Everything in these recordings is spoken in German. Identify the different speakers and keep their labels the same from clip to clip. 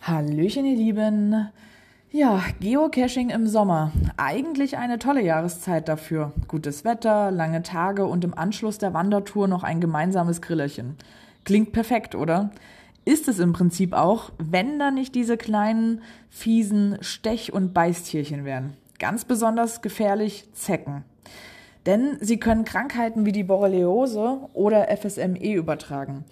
Speaker 1: Hallöchen, ihr Lieben. Ja, Geocaching im Sommer. Eigentlich eine tolle Jahreszeit dafür. Gutes Wetter, lange Tage und im Anschluss der Wandertour noch ein gemeinsames Grillerchen. Klingt perfekt, oder? Ist es im Prinzip auch, wenn da nicht diese kleinen, fiesen Stech- und Beißtierchen wären. Ganz besonders gefährlich Zecken. Denn sie können Krankheiten wie die Borreliose oder FSME übertragen.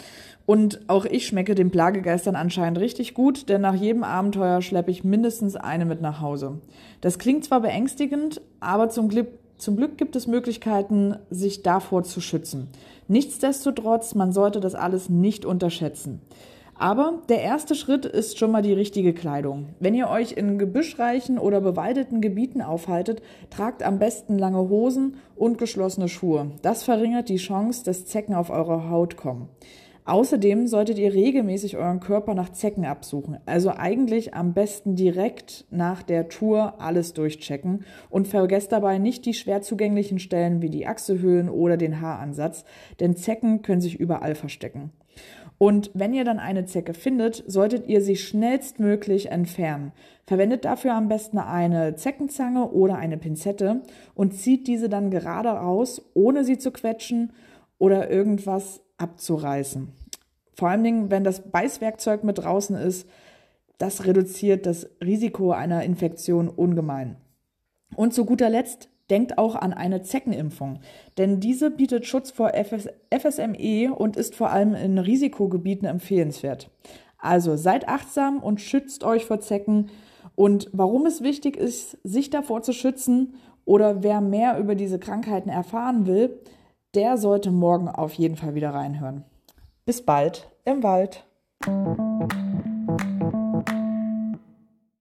Speaker 1: Und auch ich schmecke den Plagegeistern anscheinend richtig gut, denn nach jedem Abenteuer schleppe ich mindestens eine mit nach Hause. Das klingt zwar beängstigend, aber zum Glück, zum Glück gibt es Möglichkeiten, sich davor zu schützen. Nichtsdestotrotz, man sollte das alles nicht unterschätzen. Aber der erste Schritt ist schon mal die richtige Kleidung. Wenn ihr euch in gebüschreichen oder bewaldeten Gebieten aufhaltet, tragt am besten lange Hosen und geschlossene Schuhe. Das verringert die Chance, dass Zecken auf eure Haut kommen. Außerdem solltet ihr regelmäßig euren Körper nach Zecken absuchen. Also eigentlich am besten direkt nach der Tour alles durchchecken und vergesst dabei nicht die schwer zugänglichen Stellen wie die Achselhöhlen oder den Haaransatz, denn Zecken können sich überall verstecken. Und wenn ihr dann eine Zecke findet, solltet ihr sie schnellstmöglich entfernen. Verwendet dafür am besten eine Zeckenzange oder eine Pinzette und zieht diese dann gerade raus, ohne sie zu quetschen oder irgendwas abzureißen. Vor allen Dingen, wenn das Beißwerkzeug mit draußen ist, das reduziert das Risiko einer Infektion ungemein. Und zu guter Letzt denkt auch an eine Zeckenimpfung, denn diese bietet Schutz vor FS FSME und ist vor allem in Risikogebieten empfehlenswert. Also seid achtsam und schützt euch vor Zecken. Und warum es wichtig ist, sich davor zu schützen oder wer mehr über diese Krankheiten erfahren will, der sollte morgen auf jeden Fall wieder reinhören. Bis bald im Wald.